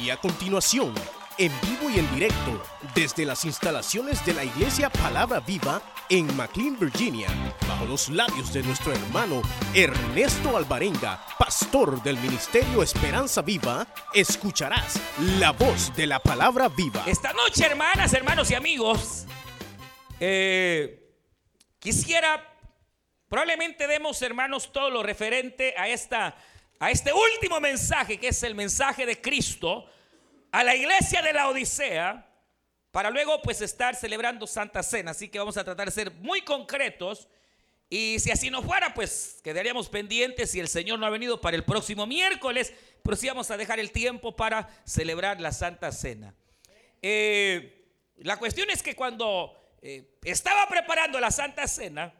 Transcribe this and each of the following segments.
Y a continuación, en vivo y en directo, desde las instalaciones de la Iglesia Palabra Viva en McLean, Virginia, bajo los labios de nuestro hermano Ernesto Alvarenga, pastor del Ministerio Esperanza Viva, escucharás la voz de la Palabra Viva. Esta noche, hermanas, hermanos y amigos, eh, quisiera, probablemente demos, hermanos, todo lo referente a esta a este último mensaje, que es el mensaje de Cristo, a la iglesia de la Odisea, para luego pues estar celebrando Santa Cena. Así que vamos a tratar de ser muy concretos. Y si así no fuera, pues quedaríamos pendientes si el Señor no ha venido para el próximo miércoles, pero sí vamos a dejar el tiempo para celebrar la Santa Cena. Eh, la cuestión es que cuando eh, estaba preparando la Santa Cena,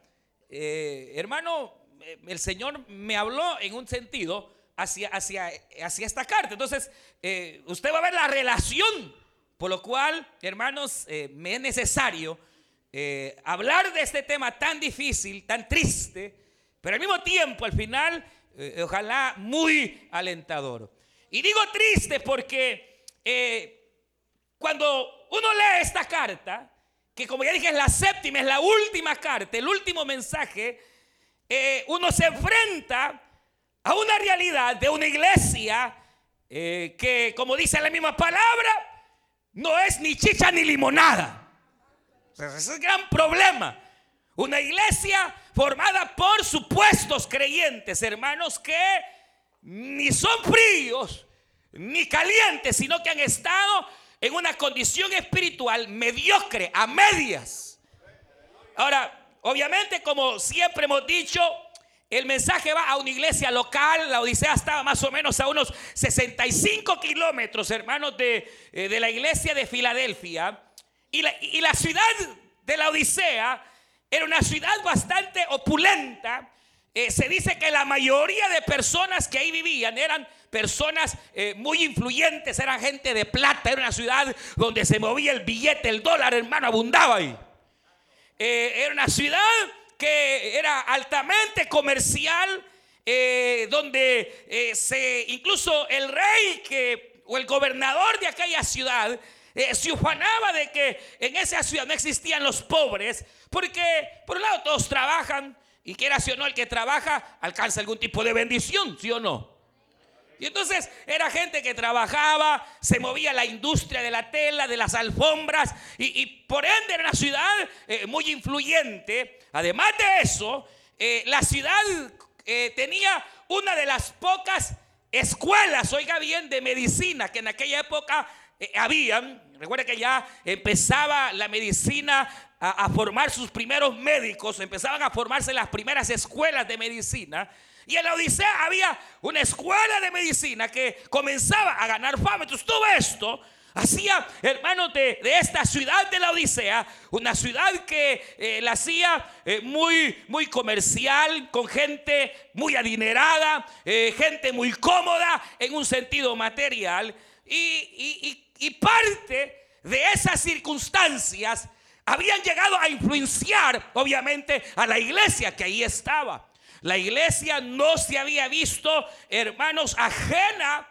eh, hermano, el Señor me habló en un sentido hacia, hacia, hacia esta carta. Entonces, eh, usted va a ver la relación, por lo cual, hermanos, eh, me es necesario hablar de este tema tan difícil, tan triste, pero al mismo tiempo, al final, ojalá muy alentador. Y digo triste porque cuando uno lee esta carta, que como ya dije es la séptima, es la última carta, el último mensaje, eh, uno se enfrenta a una realidad de una iglesia eh, que, como dice la misma palabra, no es ni chicha ni limonada. ese es el gran problema. Una iglesia formada por supuestos creyentes, hermanos, que ni son fríos ni calientes, sino que han estado en una condición espiritual mediocre, a medias. Ahora, Obviamente, como siempre hemos dicho, el mensaje va a una iglesia local. La Odisea estaba más o menos a unos 65 kilómetros, hermanos, de, eh, de, la iglesia de Filadelfia. Y la, y la, ciudad de la Odisea era una ciudad bastante opulenta. Eh, se dice que la mayoría de personas que ahí vivían eran personas eh, muy influyentes, eran gente de plata. Era una ciudad donde se movía el billete, el dólar, hermano, abundaba ahí. Eh, era una ciudad que era altamente comercial, eh, donde eh, se, incluso el rey que, o el gobernador de aquella ciudad se ufanaba de que en esa ciudad no existían los pobres, porque por un lado todos trabajan, y quiera si o no, el que trabaja alcanza algún tipo de bendición, ¿sí o no? Y entonces era gente que trabajaba, se movía la industria de la tela, de las alfombras, y, por ende era una ciudad eh, muy influyente. Además de eso, eh, la ciudad eh, tenía una de las pocas escuelas, oiga bien, de medicina que en aquella época habían. Recuerda que ya empezaba la medicina a, a formar sus primeros médicos, empezaban a formarse las primeras escuelas de medicina. Y en la Odisea había una escuela de medicina que comenzaba a ganar fama. Entonces todo esto hacía, hermanos, de, esta ciudad de la Odisea, una ciudad que eh, la hacía eh, muy, muy comercial, con gente muy adinerada, eh, gente muy cómoda en un sentido material. Y, y parte de esas circunstancias habían llegado a influenciar, obviamente, a la iglesia que ahí estaba. La iglesia no se había visto, hermanos, ajena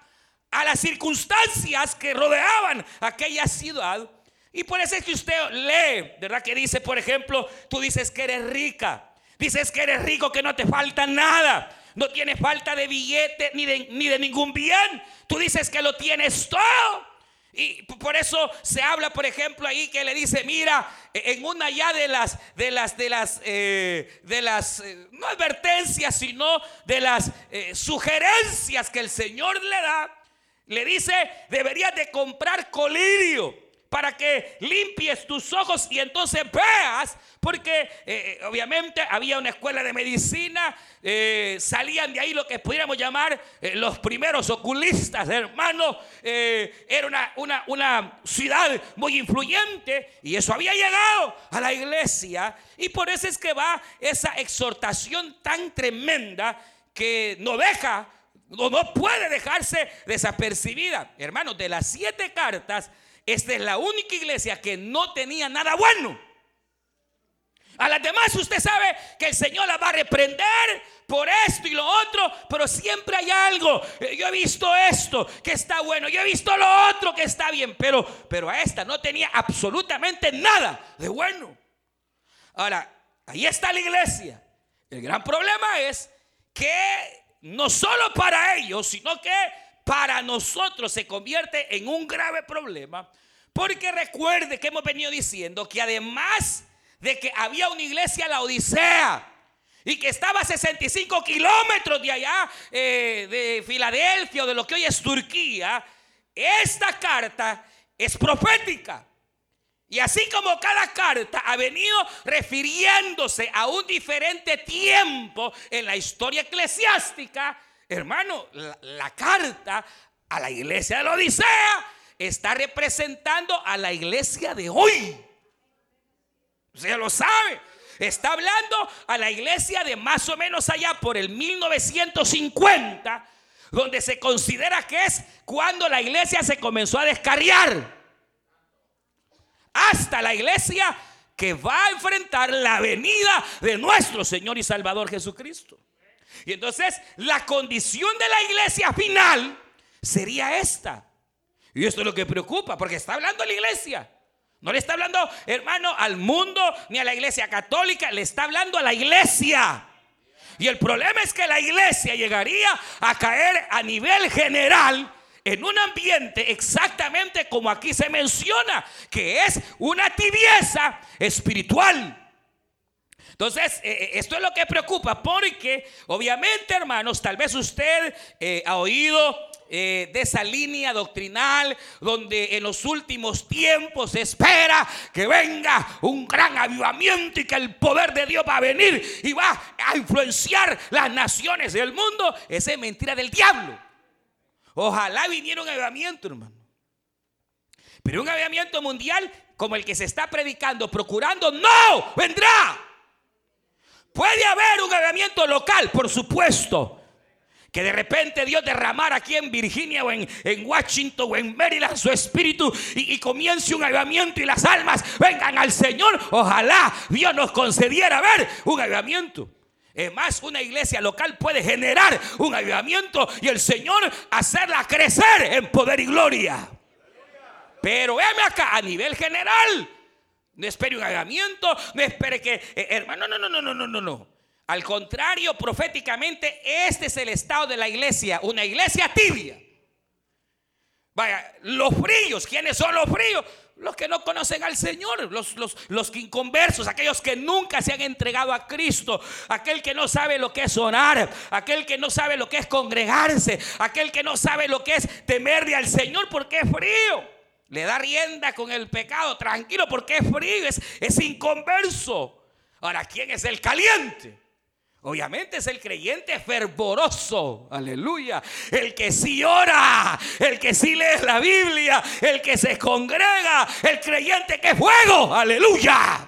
a las circunstancias que rodeaban aquella ciudad. Y por eso es que usted lee, ¿verdad? Que dice, por ejemplo, tú dices que eres rica, dices que eres rico, que no te falta nada, no tienes falta de billete ni de, ni de ningún bien, tú dices que lo tienes todo. Y por eso se habla, por ejemplo, ahí que le dice, mira, e-, en una ya de las, de las, de las, eh, de las, eh, no advertencias, sino de las eh, sugerencias que el Señor le da, le dice, deberías de comprar colirio para que limpies tus ojos y entonces veas, porque eh, eh, obviamente había una escuela de medicina, eh, salían de ahí lo que pudiéramos llamar los primeros oculistas, hermano, era una, una, una ciudad muy influyente y eso había llegado a la iglesia y por eso es que va esa exhortación tan tremenda que no deja o no puede dejarse desapercibida. Hermanos, de las siete cartas, esta es la única iglesia que no tenía nada bueno. A las demás usted sabe que el Señor la va a reprender por esto y lo otro, pero siempre hay algo. Eh, yo he visto esto que está bueno, yo he visto lo otro que está bien, pero, pero a esta no tenía absolutamente nada de bueno. Ahora, ahí está la iglesia. El gran problema es que no solo para ellos, sino que para nosotros se convierte en un grave problema. Porque recuerde que hemos venido diciendo que además de que había una iglesia, la Odisea, y que estaba a 65 kilómetros de allá, eh, de Filadelfia o de lo que hoy es Turquía, esta carta es profética. Y así como cada carta ha venido refiriéndose a un diferente tiempo en la historia eclesiástica, hermano, la, carta a la iglesia de la Odisea está representando a la iglesia de hoy. Usted lo sabe. Está hablando a la iglesia de más o menos allá por el 1950, donde se considera que es cuando la iglesia se comenzó a descarriar. Hasta la iglesia que va a enfrentar la venida de nuestro Señor y Salvador Jesucristo. Y entonces la condición de la iglesia final sería esta. Y esto es lo que preocupa, porque está hablando la iglesia. No le está hablando, hermano, al mundo ni a la iglesia católica, le está hablando a la iglesia. Y el problema es que la iglesia llegaría a caer a nivel general en un ambiente exactamente como aquí se menciona, que es una tibieza espiritual. Entonces, eh, eh, esto es lo que preocupa, porque obviamente, hermanos, tal vez usted eh, ha oído de esa línea doctrinal donde en los últimos tiempos se espera que venga un gran avivamiento y que el poder de Dios va a venir y va a influenciar las naciones del mundo. Esa es mentira del diablo. Ojalá viniera un avivamiento, hermano. Pero un avivamiento mundial como el que se está predicando, procurando, no, vendrá. Puede haber un avivamiento local, por supuesto. Que de repente Dios derramara aquí en Virginia o en, Washington o en Maryland su espíritu y, comience un avivamiento y las almas vengan al Señor. Ojalá Dios nos concediera ver un avivamiento. Es más, una iglesia local puede generar un avivamiento y el Señor hacerla crecer en poder y gloria. Pero véame acá, a nivel general, no espere un avivamiento, no espere que, eh, hermano, no, no, no, no, no, no, no. Al contrario, proféticamente, este es el estado de la iglesia, una iglesia tibia. Vaya, los fríos, ¿quiénes son los fríos? Los que no conocen al Señor, los, los, los inconversos, aquellos que nunca se han entregado a Cristo, aquel que no sabe lo que es orar, aquel que no sabe lo que es congregarse, aquel que no sabe lo que es temerle al Señor porque es frío le da rienda con el pecado, tranquilo, porque es frío, es, inconverso. Ahora, ¿quién es el caliente? Obviamente es el creyente fervoroso, aleluya. El que sí ora, el que sí lee la Biblia, el que se congrega, el creyente que es fuego, aleluya.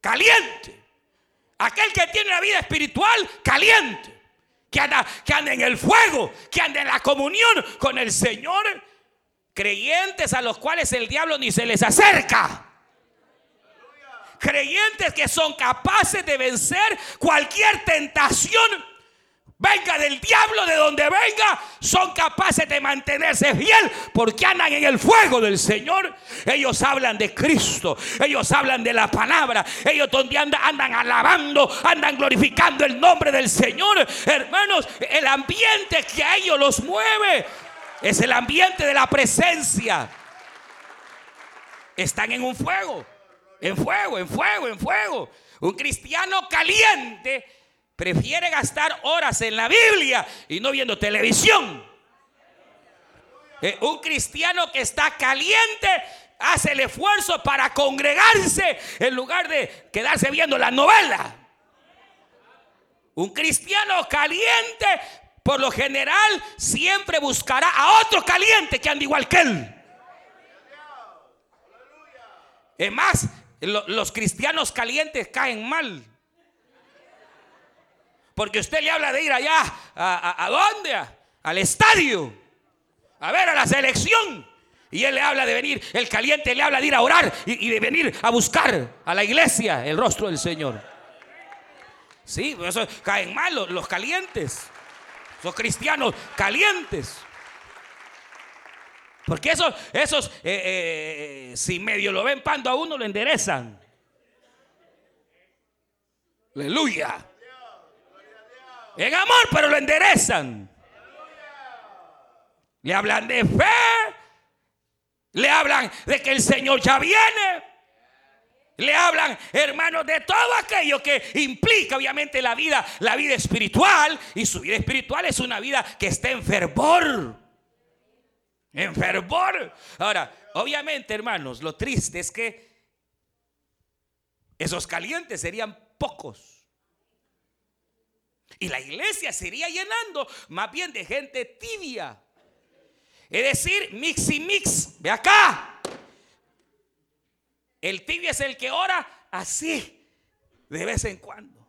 Caliente. Aquel que tiene una vida espiritual, caliente. Que anda, que anda en el fuego, que anda en la comunión con el Señor Creyentes a los cuales el diablo ni se les acerca. Creyentes que son capaces de vencer cualquier tentación venga del diablo, de donde venga, son capaces de mantenerse fiel porque andan en el fuego del Señor. Ellos hablan de Cristo, ellos hablan de la palabra, ellos donde andan, andan alabando, andan glorificando el nombre del Señor. Hermanos, el ambiente que a ellos los mueve es el ambiente de la presencia. Están en un fuego, en fuego, en fuego, en fuego. Un cristiano caliente prefiere gastar horas en la Biblia y no viendo televisión. Eh, un cristiano que está caliente hace el esfuerzo para congregarse en lugar de quedarse viendo la novela. Un cristiano caliente por lo general siempre buscará a otro caliente que ande igual que él. Es más, los cristianos calientes caen mal. Porque usted le habla de ir allá, ¿a, dónde? al estadio, a ver a la selección. Y él le habla de venir, el caliente le habla de ir a orar y, de venir a buscar a la iglesia el rostro del Señor. Sí, eso caen mal los, calientes. Esos cristianos calientes. Porque esos, esos eh, eh, si medio lo ven pando a uno, lo enderezan. Aleluya. En amor, pero lo enderezan. Le hablan de fe. Le hablan de que el Señor ya viene. Le hablan, hermanos, de todo aquello que implica obviamente la vida, la vida espiritual. Y su vida espiritual es una vida que está en fervor. En fervor. Ahora, obviamente, hermanos, lo triste es que esos calientes serían pocos. Y la iglesia sería llenando más bien de gente tibia. Es decir, mix y mix. Ve acá. El tibio es el que ora así, de vez en cuando.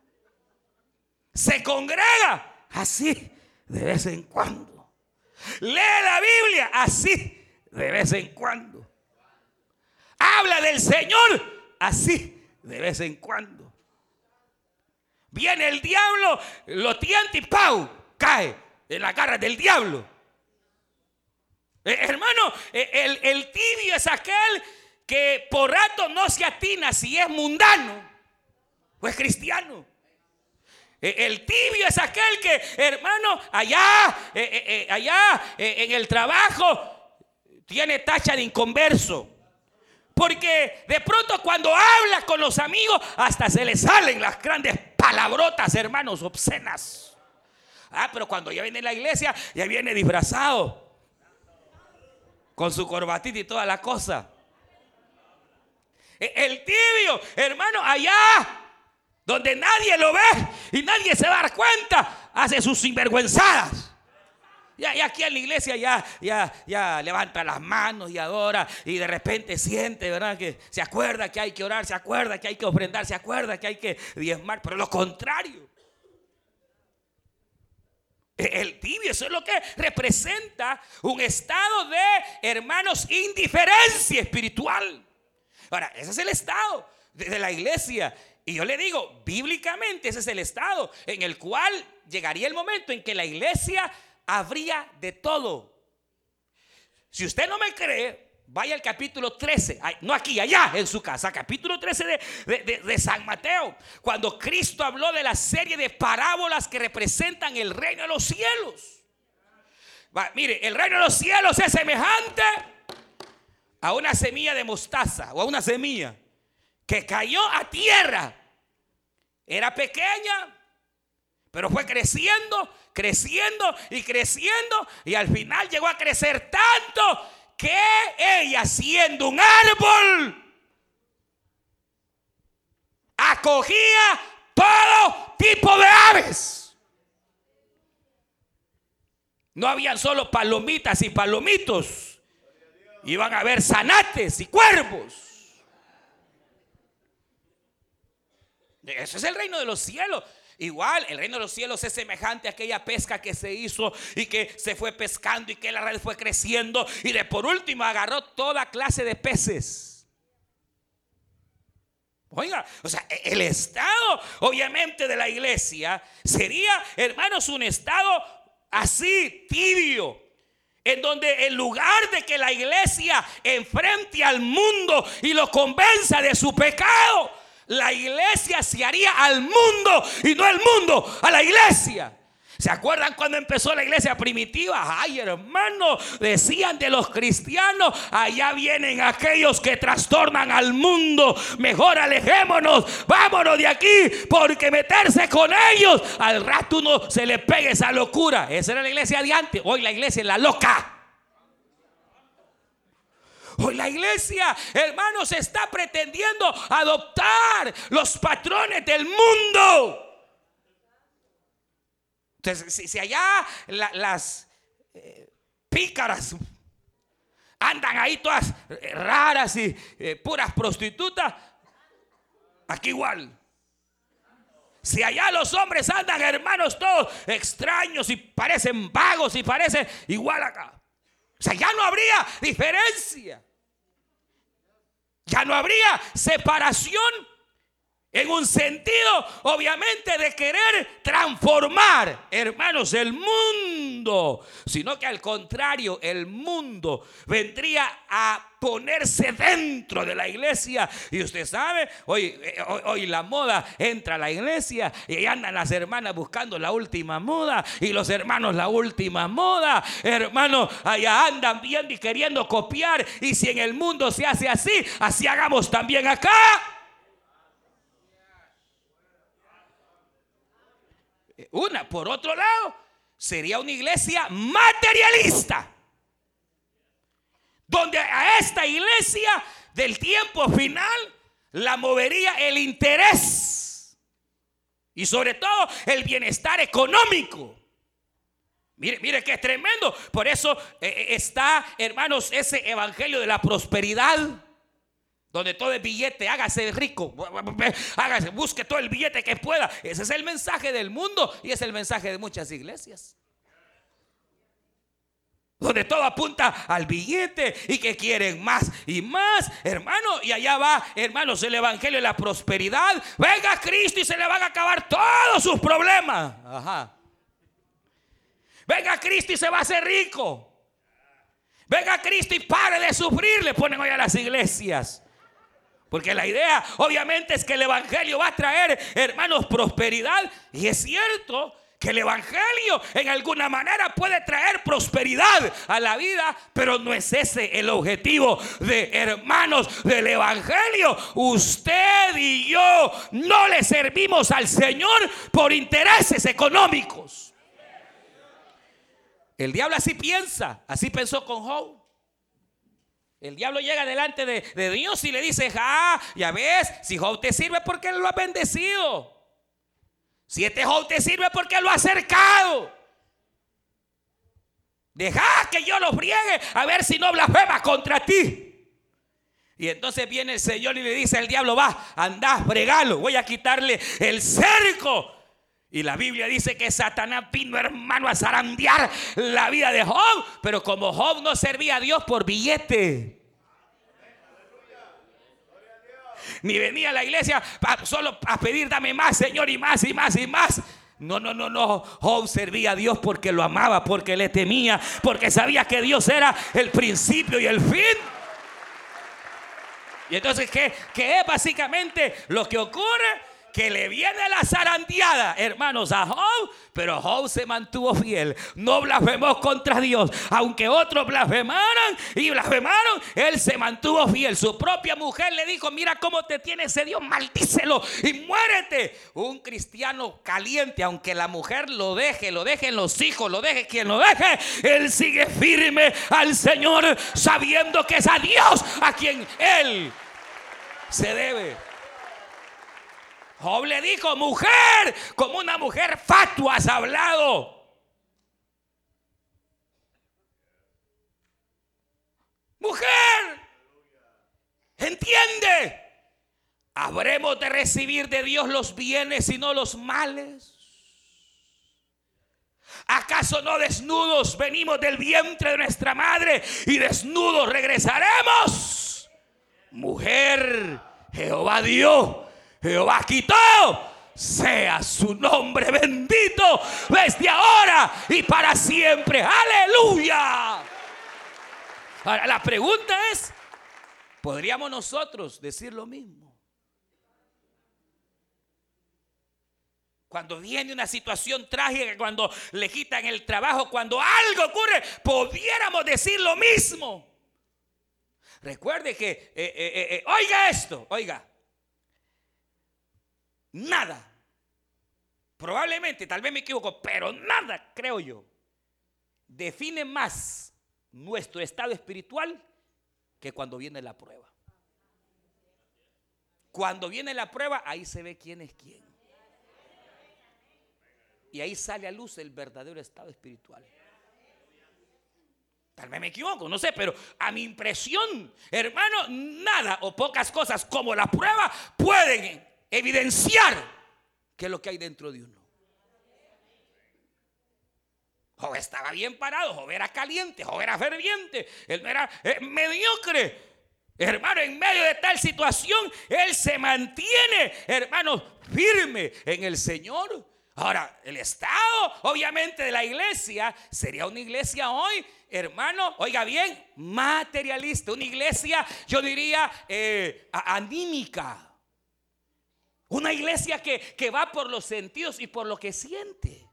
Se congrega así, de vez en cuando. Lee la Biblia así, de vez en cuando. Habla del Señor así, de vez en cuando. Viene el diablo, lo tienta y ¡pau! Cae en la cara del diablo. Eh, hermano, eh, el, el, tibio es aquel que por rato no se atina si es mundano o es cristiano. Eh, el tibio es aquel que, hermano, allá, allá en el trabajo tiene tacha de inconverso. Porque de pronto cuando habla con los amigos, hasta se le salen las grandes palabrotas, hermanos, obscenas. Ah, pero cuando ya viene la iglesia, ya viene disfrazado con su corbatita y toda la cosa. E, el tibio, hermano, allá donde nadie lo ve y nadie se va a dar cuenta, hace sus sinvergüenzadas. Y, aquí en la iglesia ya, ya, ya levanta las manos y adora y de repente siente, ¿verdad? Que se acuerda que hay que orar, se acuerda que hay que ofrendar, se acuerda que hay que diezmar, pero lo contrario. El tibio, eso es lo que representa un estado de, hermanos, indiferencia espiritual. Ahora, ese es el estado de, la iglesia. Y yo le digo, bíblicamente ese es el estado en el cual llegaría el momento en que la iglesia habría de todo. Si usted no me cree, Vaya al capítulo 13, no aquí, allá en su casa, capítulo 13 de, San Mateo, cuando Cristo habló de la serie de parábolas que representan el reino de los cielos. mire, el reino de los cielos es semejante a una semilla de mostaza o a una semilla que cayó a tierra. Era pequeña, pero fue creciendo, creciendo y creciendo y al final llegó a crecer tanto que ella siendo un árbol acogía todo tipo de aves. No habían solo palomitas y palomitos. Iban a haber zanates y cuervos. Eso es el reino de los cielos. Igual, el reino de los cielos es semejante a aquella pesca que se hizo y que se fue pescando y que la red fue creciendo y de por último agarró toda clase de peces. Oiga, o sea, e-, el estado obviamente de la iglesia sería, hermanos, un estado así, tibio, en donde en lugar de que la iglesia enfrente al mundo y lo convenza de su pecado, la iglesia se haría al mundo y no el mundo a la iglesia. ¿Se acuerdan cuando empezó la iglesia primitiva? Ay, hermano, decían de los cristianos, allá vienen aquellos que trastornan al mundo. Mejor alejémonos, vámonos de aquí, porque meterse con ellos, al rato uno se le pegue esa locura. Esa era la iglesia de antes, hoy la iglesia es la loca. La iglesia, hermanos, está pretendiendo adoptar los patrones del mundo. Entonces, si, allá las eh, pícaras andan ahí todas eh, raras y eh, puras prostitutas, aquí igual. Si allá los hombres andan, hermanos, todos extraños y parecen vagos y parecen igual acá. O sea, ya no habría diferencia. Ya no habría separación en un sentido, obviamente, de querer transformar, hermanos, el mundo. Sino que al contrario, el mundo vendría a ponerse dentro de la iglesia. Y usted sabe, hoy, eh, hoy, la moda entra a la iglesia y andan las hermanas buscando la última moda y los hermanos la última moda. Hermanos, allá andan viendo y queriendo copiar. Y si en el mundo se hace así, así hagamos también acá. Una, por otro lado, sería una iglesia materialista. Donde a esta iglesia del tiempo final la movería el interés y sobre todo el bienestar económico. Mire, mire que es tremendo. Por eso eh, eh, está, hermanos, ese evangelio de la prosperidad donde todo el billete, hágase rico, hágase, busque todo el billete que pueda. Ese es el mensaje del mundo y es el mensaje de muchas iglesias. Donde todo apunta al billete y que quieren más y más, hermano. Y allá va, hermanos, el evangelio de la prosperidad. Venga Cristo y se le van a acabar todos sus problemas. Ajá. Venga Cristo y se va a hacer rico. Venga Cristo y pare de sufrir, le ponen hoy a las iglesias. Porque la idea obviamente es que el Evangelio va a traer, hermanos, prosperidad. Y es cierto que el Evangelio en alguna manera puede traer prosperidad a la vida, pero no es ese el objetivo de hermanos del Evangelio. Usted y yo no le servimos al Señor por intereses económicos. El diablo así piensa, así pensó con Job. El diablo llega delante de, Dios y le dice, ah, ya ves, si Job te sirve porque él lo ha bendecido. Si este Job te sirve porque lo ha acercado. Deja que yo lo friegue a ver si no blasfema contra ti. Y entonces viene el Señor y le dice al diablo, va, anda, fregalo, voy a quitarle el cerco. Y la Biblia dice que Satanás vino, hermano, a zarandear la vida de Job. Pero como Job no servía a Dios por billete. Ni venía a la iglesia solo a pedir, dame más, Señor, y más, y más, y más. No, no, no, no. Job servía a Dios porque lo amaba, porque le temía, porque sabía que Dios era el principio y el fin. Y entonces, ¿qué, qué es básicamente lo que ocurre? Que le viene la zarandeada, hermanos, a Job, pero Job se mantuvo fiel. No blasfemó contra Dios. Aunque otros blasfemaran y blasfemaron, él se mantuvo fiel. Su propia mujer le dijo, mira cómo te tiene ese Dios, maldícelo y muérete. Un cristiano caliente, aunque la mujer lo deje, lo dejen los hijos, lo deje quien lo deje, él sigue firme al Señor, sabiendo que es a Dios a quien él se debe. Job le dijo, mujer, como una mujer fatua has hablado. Mujer, entiende. ¿Habremos de recibir de Dios los bienes y no los males? ¿Acaso no desnudos venimos del vientre de nuestra madre y desnudos regresaremos? Mujer, Jehová Dios Jehová quitó. Sea su nombre bendito desde ahora y para siempre. Aleluya. Ahora la pregunta es, ¿podríamos nosotros decir lo mismo? Cuando viene una situación trágica, cuando le quitan el trabajo, cuando algo ocurre, pudiéramos decir lo mismo. Recuerde que, eh, eh, eh, oiga esto, oiga, Nada. Probablemente, tal vez me equivoco, pero nada, creo yo, define más nuestro estado espiritual que cuando viene la prueba. Cuando viene la prueba, ahí se ve quién es quién. Y ahí sale a luz el verdadero estado espiritual. Tal vez me equivoco, no sé, pero a mi impresión, hermano, nada o pocas cosas como la prueba pueden evidenciar qué es lo que hay dentro de uno. Job estaba bien parado, Job era caliente, Job era ferviente, él no era eh, mediocre. Hermano, en medio de tal situación, él se mantiene, hermano, firme en el Señor. Ahora, el estado, obviamente, de la iglesia sería una iglesia hoy, hermano, oiga bien, materialista, una iglesia, yo diría, eh, anímica. Una iglesia que, que va por los sentidos y por lo que siente.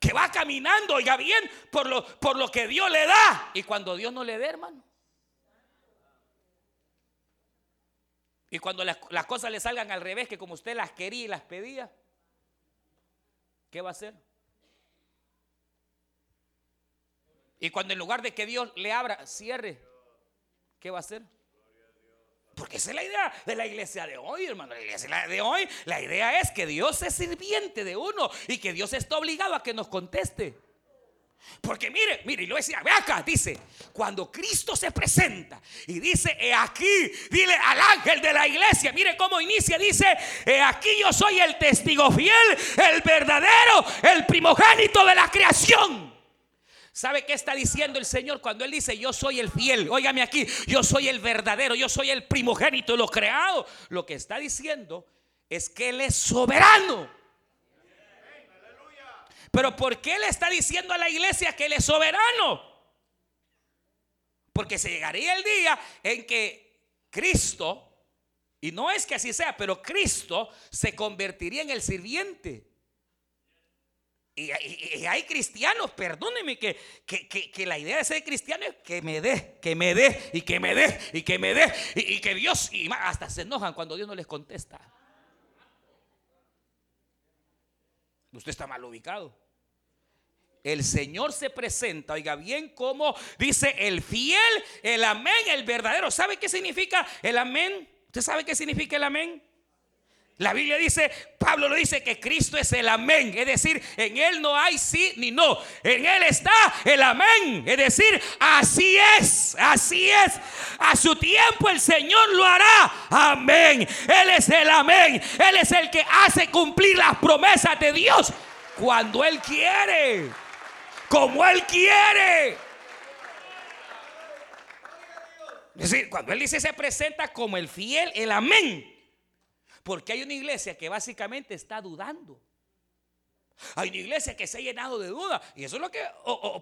que va caminando, oiga bien, por lo, por lo que Dios le da. Y cuando Dios no le dé, hermano. Y cuando las, las, cosas le salgan al revés, que como usted las quería y las pedía, ¿qué va a hacer? Y cuando en lugar de que Dios le abra, cierre, ¿qué va a hacer? Porque esa es la idea de la iglesia de hoy, hermano. La iglesia de hoy, la idea es que Dios es sirviente de uno y que Dios está obligado a que nos conteste. Porque mire, mire, y lo decía, ve acá, dice, cuando Cristo se presenta y dice, he aquí, dile al ángel de la iglesia, mire cómo inicia, dice, aquí yo soy el testigo fiel, el verdadero, el primogénito de la creación. ¿Sabe qué está diciendo el Señor cuando Él dice, yo soy el fiel? Óigame aquí, yo soy el verdadero, yo soy el primogénito de lo creado. Lo que está diciendo es que Él es soberano. Pero ¿por qué le está diciendo a la iglesia que Él es soberano? Porque se llegaría el día en que Cristo, y no es que así sea, pero Cristo se convertiría en el sirviente. Y, hay cristianos, perdónenme, que, que, la idea de ser cristiano es que me dé, que me dé, y que me dé, y que me dé, y, que Dios, y hasta se enojan cuando Dios no les contesta. Usted está mal ubicado. El Señor se presenta, oiga bien, como dice el fiel, el amén, el verdadero. ¿Sabe qué significa el amén? ¿Usted sabe qué significa el amén? La Biblia dice, Pablo lo dice que Cristo es el amén, es decir, en Él no hay sí ni no, en Él está el amén, es decir, así es, así es, a su tiempo el Señor lo hará, amén, Él es el amén, Él es el que hace cumplir las promesas de Dios cuando Él quiere, como Él quiere. Es decir, cuando Él dice se presenta como el fiel, el amén. Porque hay una iglesia que básicamente está dudando. Hay una iglesia que se ha llenado de dudas. Y eso es lo que,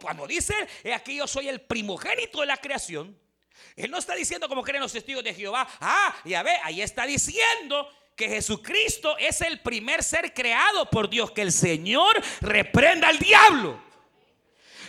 cuando dice, es aquí yo soy el primogénito de la creación. Él no está diciendo como creen los testigos de Jehová. Ah, ya ve, ahí está diciendo que Jesucristo es el primer ser creado por Dios. Que el Señor reprenda al diablo.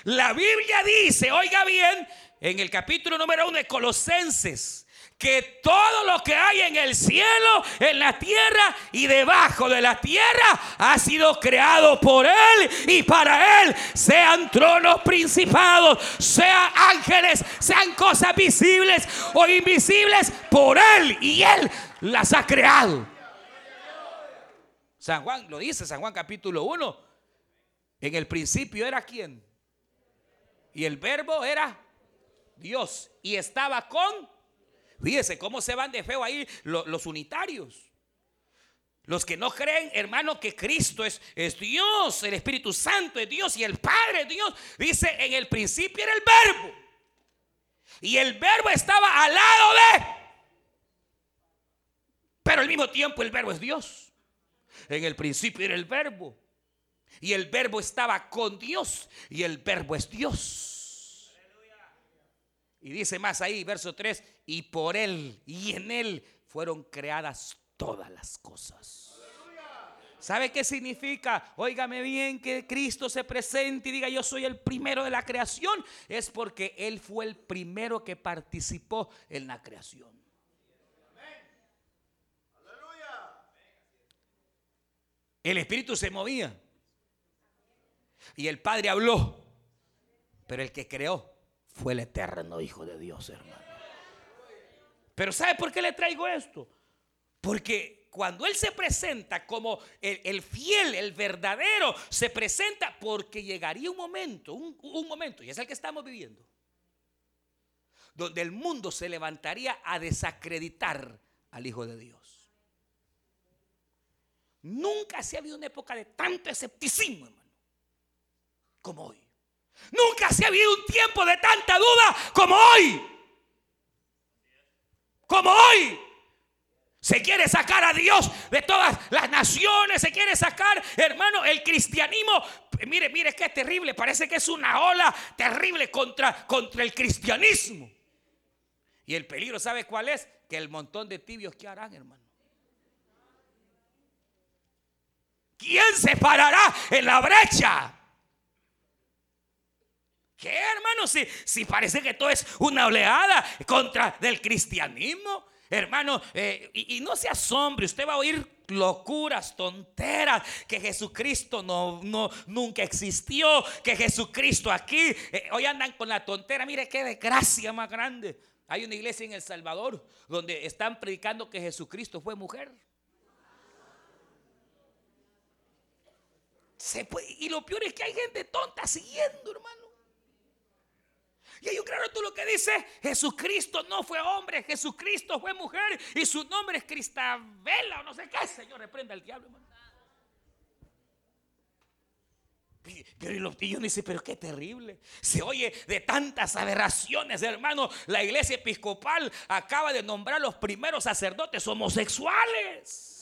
La Biblia dice, oiga bien, en el capítulo número uno de Colosenses que todo lo que hay en el cielo, en la tierra y debajo de la tierra ha sido creado por Él y para Él, sean tronos principados, sean ángeles, sean cosas visibles o invisibles, por Él y Él las ha creado. San Juan lo dice, San Juan capítulo 1, en el principio era quién? Y el verbo era Dios y estaba con Fíjese cómo se van de feo ahí los, unitarios. Los que no creen, hermano, que Cristo es, es, Dios, el Espíritu Santo es Dios y el Padre es Dios. Dice, en el principio era el verbo. Y el verbo estaba al lado de. Pero al mismo tiempo el verbo es Dios. En el principio era el verbo. Y el verbo estaba con Dios. Y el verbo es Dios. Y dice más ahí, verso 3, y por Él y en Él fueron creadas todas las cosas. ¿Sabe qué significa? Óigame bien que Cristo se presente y diga yo soy el primero de la creación. Es porque Él fue el primero que participó en la creación. El Espíritu se movía. Y el Padre habló. Pero el que creó fue el eterno Hijo de Dios, hermano. Pero ¿sabe por qué le traigo esto? Porque cuando Él se presenta como el, fiel, el verdadero, se presenta porque llegaría un momento, un, un momento, y es el que estamos viviendo, donde el mundo se levantaría a desacreditar al Hijo de Dios. Nunca se ha habido una época de tanto escepticismo, hermano, como hoy. Nunca se ha habido un tiempo de tanta duda como hoy. Como hoy. Se quiere sacar a Dios de todas las naciones, se quiere sacar, hermano, el cristianismo. Mire, mire, que es terrible, parece que es una ola terrible contra, contra el cristianismo. Y el peligro, ¿sabe cuál es? Que el montón de tibios que harán, hermano. ¿Quién se parará en la brecha? ¿Qué, hermano? Si, si parece que todo es una oleada contra del cristianismo. Hermano, eh, y, no se asombre, usted va a oír locuras, tonteras, que Jesucristo no, no, nunca existió, que Jesucristo aquí, eh, hoy andan con la tontera, mire qué desgracia más grande. Hay una iglesia en El Salvador donde están predicando que Jesucristo fue mujer. Y lo peor es que hay gente tonta siguiendo, hermano. Y hay un claro tú lo que dice, Jesucristo no fue hombre, Jesucristo fue mujer y su nombre es Cristabela o no sé qué, Señor, reprenda al diablo, hermano. Pero los tíos dicen, pero qué terrible. Se oye de tantas aberraciones, hermano. La iglesia episcopal acaba de nombrar los primeros sacerdotes homosexuales.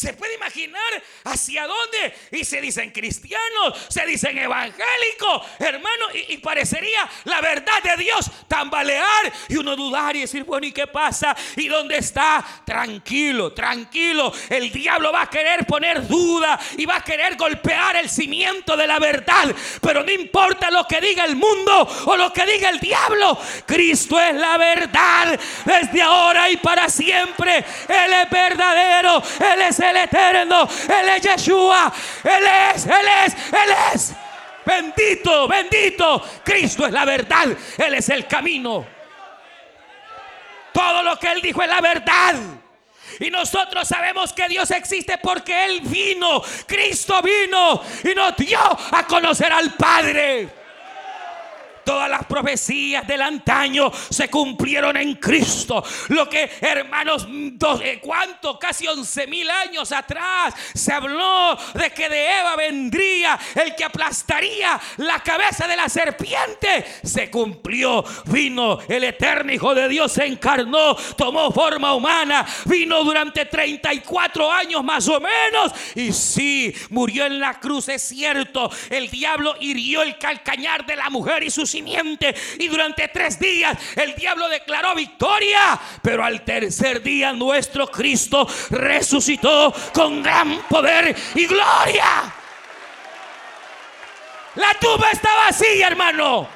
¿Se puede imaginar hacia dónde? Y se dicen cristianos, se dicen evangélicos, hermano, y, parecería la verdad de Dios tambalear y uno dudar y decir, bueno, ¿y qué pasa? ¿Y dónde está? Tranquilo, tranquilo. El diablo va a querer poner duda y va a querer golpear el cimiento de la verdad. Pero no importa lo que diga el mundo o lo que diga el diablo, Cristo es la verdad desde ahora y para siempre. Él es verdadero, Él es el eterno, Él es Yeshua, Él es, Él es, Él es. Bendito, bendito. Cristo es la verdad, Él es el camino. Todo lo que Él dijo es la verdad. Y nosotros sabemos que Dios existe porque Él vino, Cristo vino y nos dio a conocer al Padre. Todas las profecías del antaño se cumplieron en Cristo. Lo que, hermanos, eh, ¿cuánto? Casi 11 mil años atrás se habló de que de Eva vendría el que aplastaría la cabeza de la serpiente. Se cumplió. Vino el eterno Hijo de Dios, se encarnó, tomó forma humana, vino durante 34 años más o menos. Y sí, murió en la cruz, es cierto. El diablo hirió el calcañar de la mujer y sus Y durante tres días el diablo declaró victoria. Pero al tercer día nuestro Cristo resucitó con gran poder y gloria. La tumba está vacía, hermano.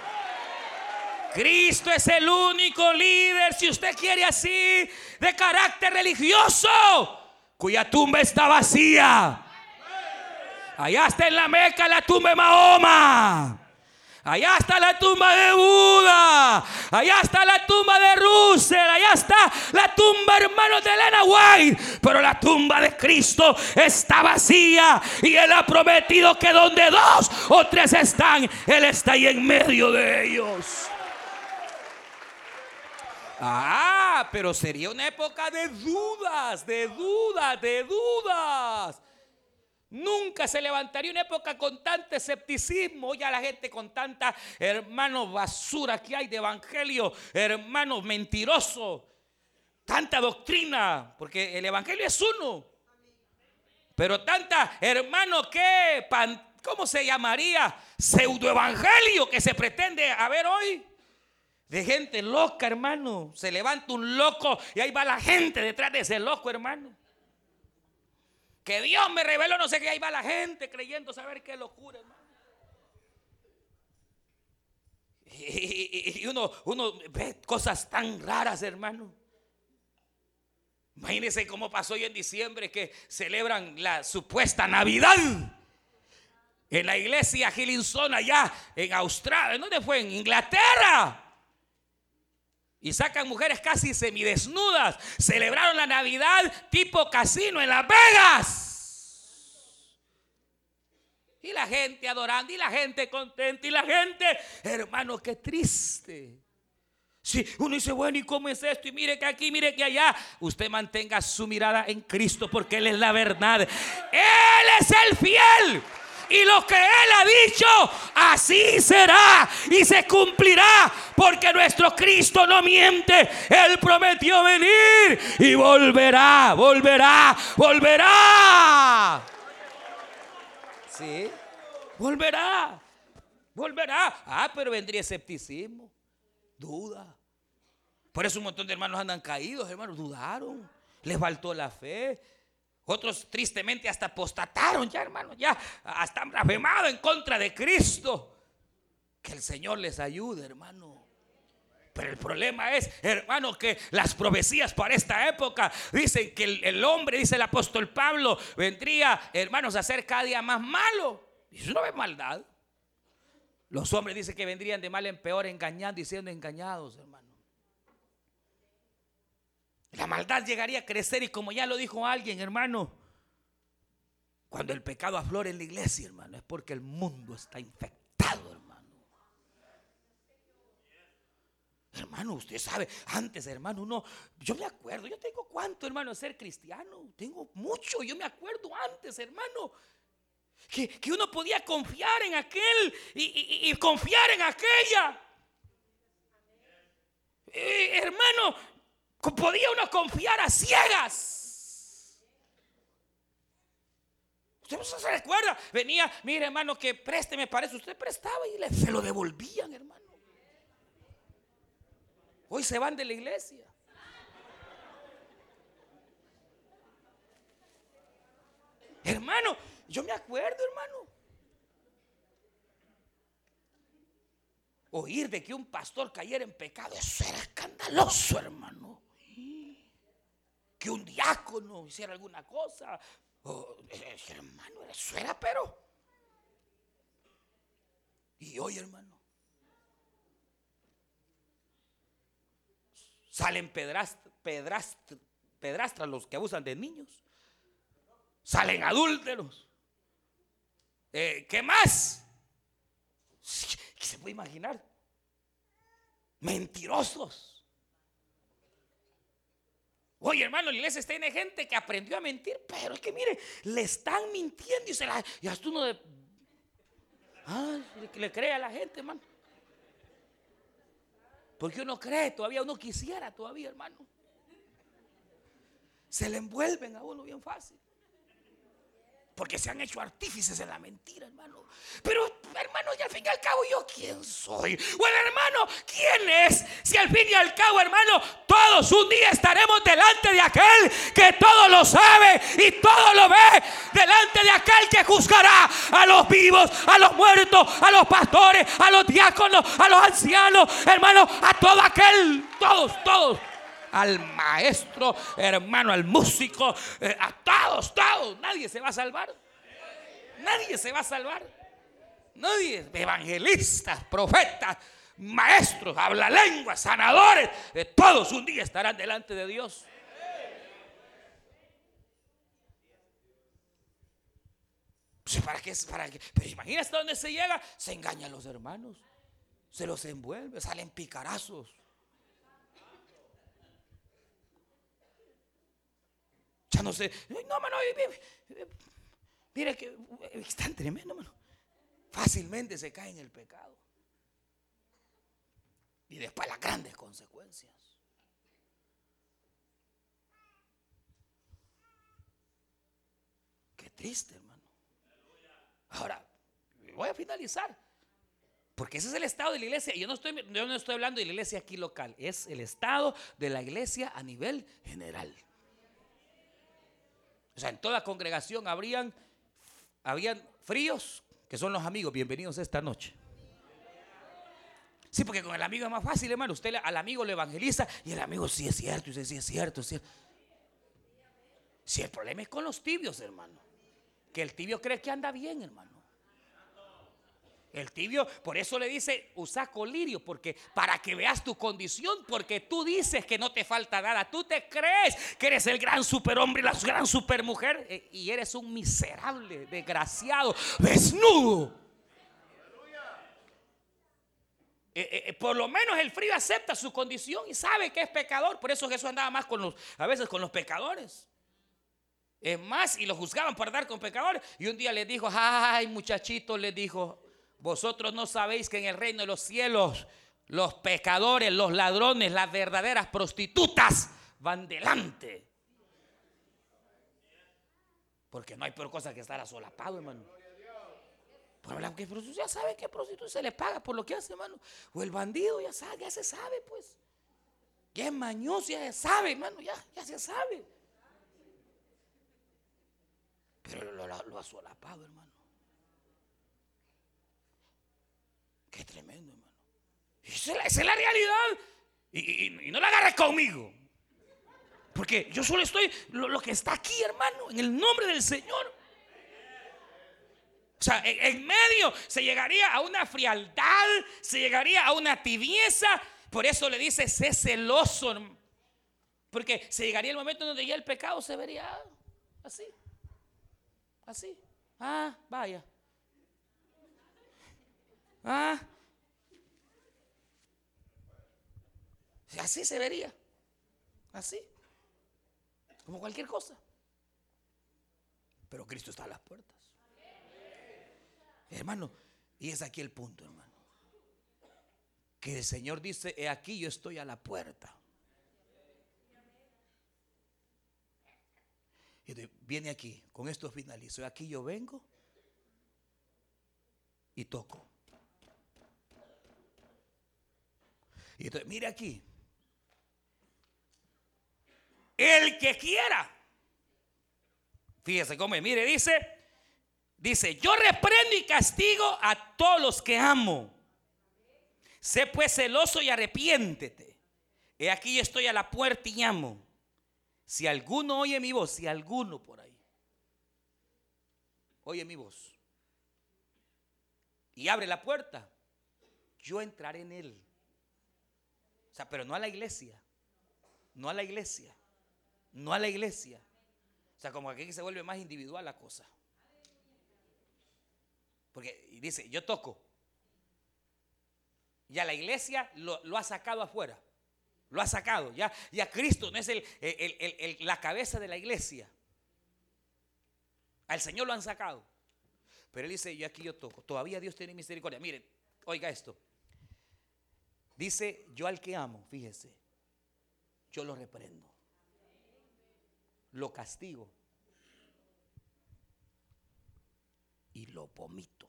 Cristo es el único líder, si usted quiere así, de carácter religioso, cuya tumba está vacía. Allá está en la Meca la tumba de Mahoma. Allá está la tumba de Buda. Allá está la tumba de Russell. Allá está la tumba, hermanos, de Elena White. Pero la tumba de Cristo está vacía. Y Él ha prometido que donde dos o tres están, Él está ahí en medio de ellos. Ah, pero sería una época de dudas, de dudas, de dudas. Nunca se levantaría una época con tanto escepticismo. Ya la gente con tanta, hermanos, basura que hay de evangelio, hermanos mentirosos, tanta doctrina, porque el evangelio es uno. Pero tanta, hermano, que, ¿cómo se llamaría? Pseudoevangelio que se pretende haber hoy. De gente loca, hermano. Se levanta un loco y ahí va la gente detrás de ese loco, hermano. Que Dios me reveló, no sé qué, ahí va la gente creyendo saber qué locura, hermano. Y, uno, uno ve cosas tan raras, hermano. Imagínense cómo pasó hoy en diciembre que celebran la supuesta Navidad. En la iglesia Gilinson allá en Australia. ¿En dónde fue? En Inglaterra. Y sacan mujeres casi semidesnudas. Celebraron la Navidad tipo casino en Las Vegas. Y la gente adorando y la gente contenta y la gente, hermano, qué triste. Si uno dice, bueno, ¿y cómo es esto? Y mire que aquí, mire que allá. Usted mantenga su mirada en Cristo porque Él es la verdad. Él es el fiel. Y lo que Él ha dicho, así será y se cumplirá. Porque nuestro Cristo no miente. Él prometió venir y volverá, volverá, volverá. Sí, volverá, volverá. Ah, pero vendría escepticismo duda. Por eso un montón de hermanos andan caídos, hermanos, dudaron. Les faltó la fe. Otros tristemente hasta apostataron ya, hermanos, ya hasta han blasfemado en contra de Cristo. Que el Señor les ayude, hermano. Pero el problema es, hermano, que las profecías para esta época dicen que el, el, hombre, dice el apóstol Pablo, vendría, hermanos, a ser cada día más malo. Y eso no es maldad. Los hombres dicen que vendrían de mal en peor engañando y siendo engañados, hermano. La maldad llegaría a crecer y como ya lo dijo alguien, hermano, cuando el pecado aflora en la iglesia, hermano, es porque el mundo está infectado, hermano. Hermano, usted sabe, antes, hermano, uno, yo me acuerdo, yo tengo cuánto, hermano, de ser cristiano, tengo mucho, yo me acuerdo antes, hermano, que, uno podía confiar en aquel y, confiar en aquella. Eh, hermano, podía uno confiar a ciegas. Usted no se recuerda, venía, mire hermano, que présteme para eso. Usted prestaba y le, se lo devolvían, hermano. Hoy se van de la iglesia. Hermano, yo me acuerdo, hermano. Oír de que un pastor cayera en pecado, eso era escandaloso, hermano. Que un diácono hiciera alguna cosa. Eh, hermano, eso era pero. Y hoy, hermano, salen pedrastras, pedrastras los que abusan de niños. Salen adúlteros. Eh, ¿Qué más? ¿Qué se puede imaginar? Mentirosos. Oye, hermano, la iglesia tiene gente que aprendió a mentir, pero es que mire, le están mintiendo y se la. Y hasta uno de. Le cree a la gente, hermano. Porque uno cree todavía, uno quisiera todavía, hermano. Se le envuelven a uno bien fácil. Porque se han hecho artífices de la mentira, hermano. Pero, hermano, y al fin y al cabo, ¿yo quién soy? Bueno, hermano, ¿quién es? Si al fin y al cabo, hermano, todos un día estaremos delante de aquel que todo lo sabe y todo lo ve. Delante de aquel que juzgará a los vivos, a los muertos, a los pastores, a los diáconos, a los ancianos, hermano, a todo aquel, todos, todos al maestro, hermano, al músico, eh, a todos, Nadie se va a salvar. Nadie se va a salvar. Nadie, evangelistas, profetas, maestros, habla lenguas, sanadores, de todos un día estarán delante de Dios. ¿Para qué? ¿Para qué? Pero imagínate hasta dónde se llega. Se engañan los hermanos. Se los envuelve. Salen picarazos. No sé. No, mano, mire que es tan tremendo. Fácilmente se cae en el pecado. Y después las grandes consecuencias. Qué triste, hermano. Ahora, voy a finalizar. Porque ese es el estado de la iglesia. Yo no, estoy, yo no estoy hablando de la iglesia aquí local. Es el estado de la iglesia a nivel general. O sea, en toda congregación habrían, fríos, que son los amigos. Bienvenidos esta noche. Sí, porque con el amigo es más fácil, hermano. Usted al amigo le evangeliza y el amigo sí es cierto, y usted sí es cierto, es cierto. Si el problema es con los tibios, hermano. Que el tibio cree que anda bien, hermano. El tibio, por eso le dice, usa colirio, porque para que veas tu condición, porque tú dices que no te falta nada, tú te crees que eres el gran superhombre la gran supermujer eh, y eres un miserable, desgraciado, desnudo. eh, eh, por lo menos el frío acepta su condición y sabe que es pecador. Por eso Jesús andaba más con los, a veces con los pecadores. Es más, y lo juzgaban por dar con pecadores. Y un día le dijo, ay muchachito, le dijo, vosotros no sabéis que en el reino de los cielos los pecadores, los ladrones, las verdaderas prostitutas van delante. Porque no hay peor cosa que estar asolapado, hermano. Pero ya sabe que prostituta se le paga por lo que hace, hermano. O el bandido ya sabe, ya se sabe, pues. Ya es mañoso, ya se sabe, hermano, ya, ya se sabe. Pero lo, lo, ha solapado, hermano. Qué tremendo, hermano. Esa es la, realidad. Y, no la agarres conmigo. Porque yo solo estoy lo, que está aquí, hermano, en el nombre del Señor. O sea, en, medio se llegaría a una frialdad, se llegaría a una tibieza. Por eso le dice, sé celoso. Porque se llegaría el momento donde ya el pecado se vería así. Así. Ah, vaya. Ah. Así se vería. Así. Como cualquier cosa. Pero Cristo está a las puertas. Hermano, y es aquí el punto, hermano. Que el Señor dice, he aquí yo estoy a la puerta. Y viene aquí, con esto finalizo. Aquí yo vengo y toco. Y entonces, mire aquí. El que quiera. Fíjese cómo, mire, dice, dice, yo reprendo y castigo a todos los que amo. Sé pues celoso y arrepiéntete. He aquí yo estoy a la puerta y llamo. Si alguno oye mi voz, si alguno por ahí oye mi voz y abre la puerta, yo entraré en él. O sea, pero no a la iglesia, no a la iglesia, no a la iglesia. O sea, como aquí se vuelve más individual la cosa. Porque dice, yo toco. Ya la iglesia lo, lo ha sacado afuera. Lo ha sacado. Ya, ya Cristo no es el, la cabeza de la iglesia. Al Señor lo han sacado. Pero Él dice, yo aquí yo toco. Todavía Dios tiene misericordia. Miren, oiga esto. Dice, yo al que amo, fíjese, yo lo reprendo. Lo castigo. Y lo vomito.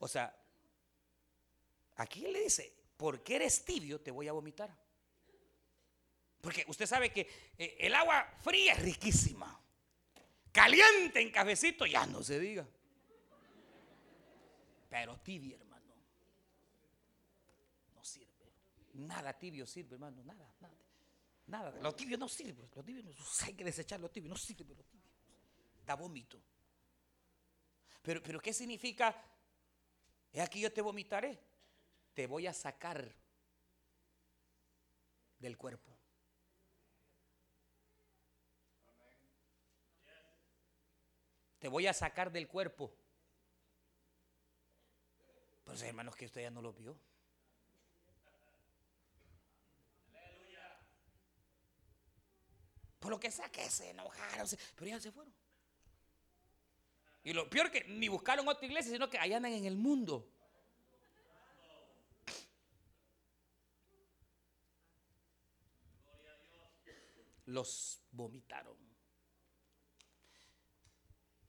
O sea, Aquí le dice, porque eres tibio, te voy a vomitar. Porque usted sabe que eh, el agua fría es riquísima. Caliente en cafecito, ya no se diga. Pero tibio, hermano, no sirve. Nada tibio sirve, hermano, nada, nada. Nada, lo tibio no sirve. Lo tibio no, hay que desechar lo tibio, no sirve lo tibio. Da vómito. Pero, pero ¿qué significa? Es aquí yo te vomitaré te voy a sacar del cuerpo. Te voy a sacar del cuerpo. Pues hermanos, que usted ya no lo vio. Por lo que sea que se enojaron, pero ya se fueron. Y lo peor que ni buscaron otra iglesia, sino que allá andan en el mundo. los vomitaron.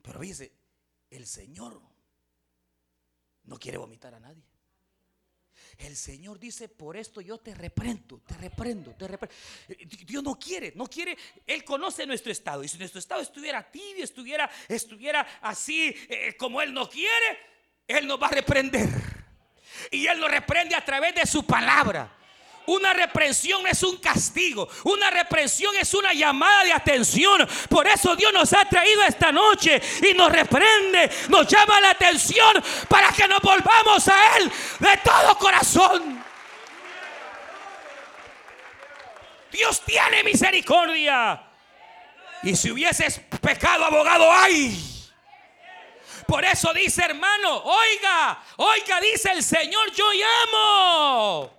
Pero dice, el Señor no quiere vomitar a nadie. El Señor dice, por esto yo te reprendo, te reprendo, te reprendo. Dios no quiere, no quiere. Él conoce nuestro estado. Y si nuestro estado estuviera tibio, estuviera, estuviera así eh, como Él no quiere, Él nos va a reprender. Y Él nos reprende a través de su palabra. Una reprensión es un castigo. Una reprensión es una llamada de atención. Por eso Dios nos ha traído esta noche y nos reprende, nos llama la atención para que nos volvamos a Él de todo corazón. Dios tiene misericordia. Y si hubieses pecado, abogado hay. Por eso dice hermano, oiga, oiga, dice el Señor, yo llamo.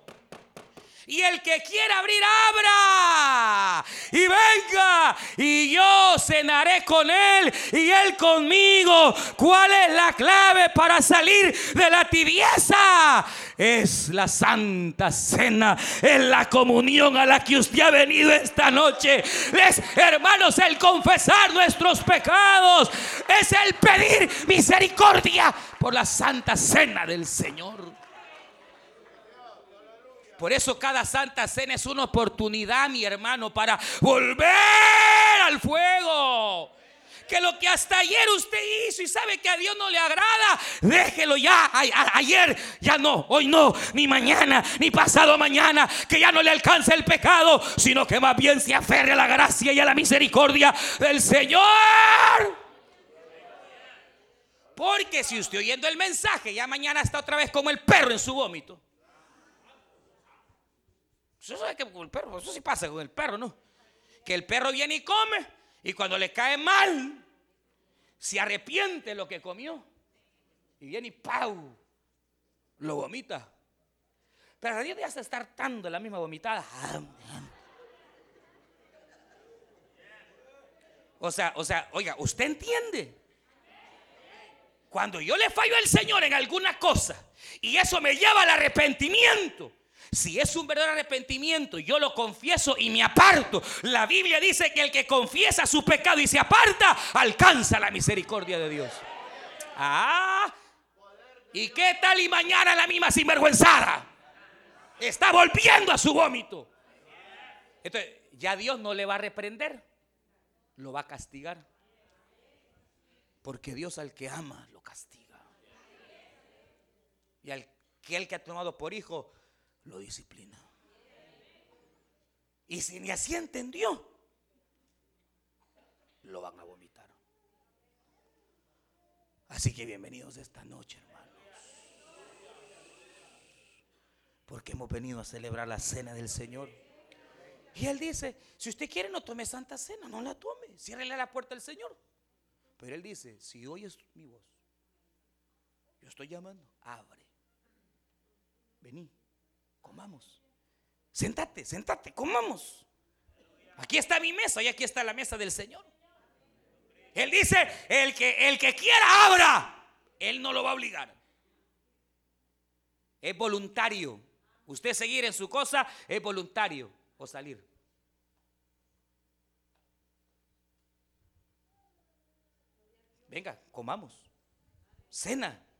Y el que quiera abrir, abra. Y venga. Y yo cenaré con él y él conmigo. ¿Cuál es la clave para salir de la tibieza? Es la santa cena. Es la comunión a la que usted ha venido esta noche. Es, hermanos, el confesar nuestros pecados. Es el pedir misericordia por la santa cena del Señor. Por eso cada Santa Cena es una oportunidad, mi hermano, para volver al fuego. Que lo que hasta ayer usted hizo y sabe que a Dios no le agrada, déjelo ya. ayer ya no, hoy no, ni mañana, ni pasado mañana. Que ya no le alcance el pecado, sino que más bien se aferre a la gracia y a la misericordia del Señor. Porque si usted oyendo el mensaje, ya mañana está otra vez como el perro en su vómito. Eso sabe que con el perro, eso sí pasa con el perro, ¿no? Que el perro viene y come y cuando le cae mal, se arrepiente lo que comió. Y viene y ¡pau! Lo vomita. Pero a Dios ya se está hartando la misma vomitada. O sea, o sea, oiga, ¿usted entiende? Cuando yo le fallo al Señor en alguna cosa y eso me lleva al arrepentimiento, si es un verdadero arrepentimiento, yo lo confieso y me aparto. La Biblia dice que el que confiesa su pecado y se aparta, alcanza la misericordia de Dios. Ah, ¿y qué tal y mañana la misma sinvergüenzada? Está volviendo a su vómito. Entonces, ya Dios no le va a reprender, lo va a castigar. Porque Dios al que ama lo castiga. Y al que el que ha tomado por hijo lo disciplina. Y si ni así entendió, lo van a vomitar. Así que bienvenidos esta noche, hermanos. Porque hemos venido a celebrar la cena del Señor. Y Él dice, si usted quiere no tome Santa Cena, no la tome. Ciérrele la puerta al Señor. Pero Él dice, si oyes mi voz, yo estoy llamando, abre. Vení comamos. Sentate, sentate, comamos. Aquí está mi mesa y aquí está la mesa del Señor. Él dice, el que, el que quiera abra. Él no lo va a obligar. Es voluntario. Usted seguir en su cosa es voluntario o salir. Venga, comamos. Cena.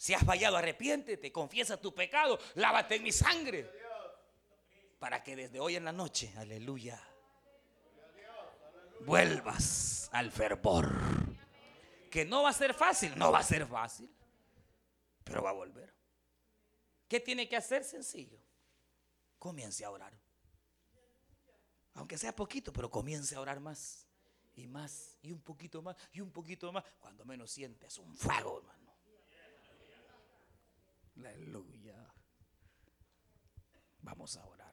Si has fallado, arrepiéntete, confiesa tu pecado, lávate en mi sangre. Para que desde hoy en la noche, aleluya, vuelvas al fervor. Que no va a ser fácil, no va a ser fácil, pero va a volver. ¿Qué tiene que hacer? Sencillo. Comience a orar. Aunque sea poquito, pero comience a orar más y más y un poquito más y un poquito más. Cuando menos sientes un fuego, hermano. Aleluya. Vamos a orar.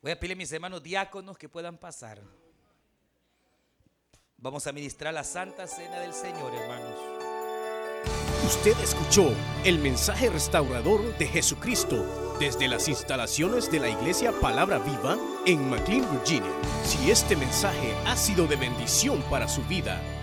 Voy a pedirle a mis hermanos diáconos que puedan pasar. Vamos a ministrar la Santa Cena del Señor, hermanos. Usted escuchó el mensaje restaurador de Jesucristo desde las instalaciones de la iglesia Palabra Viva en McLean, Virginia. Si este mensaje ha sido de bendición para su vida,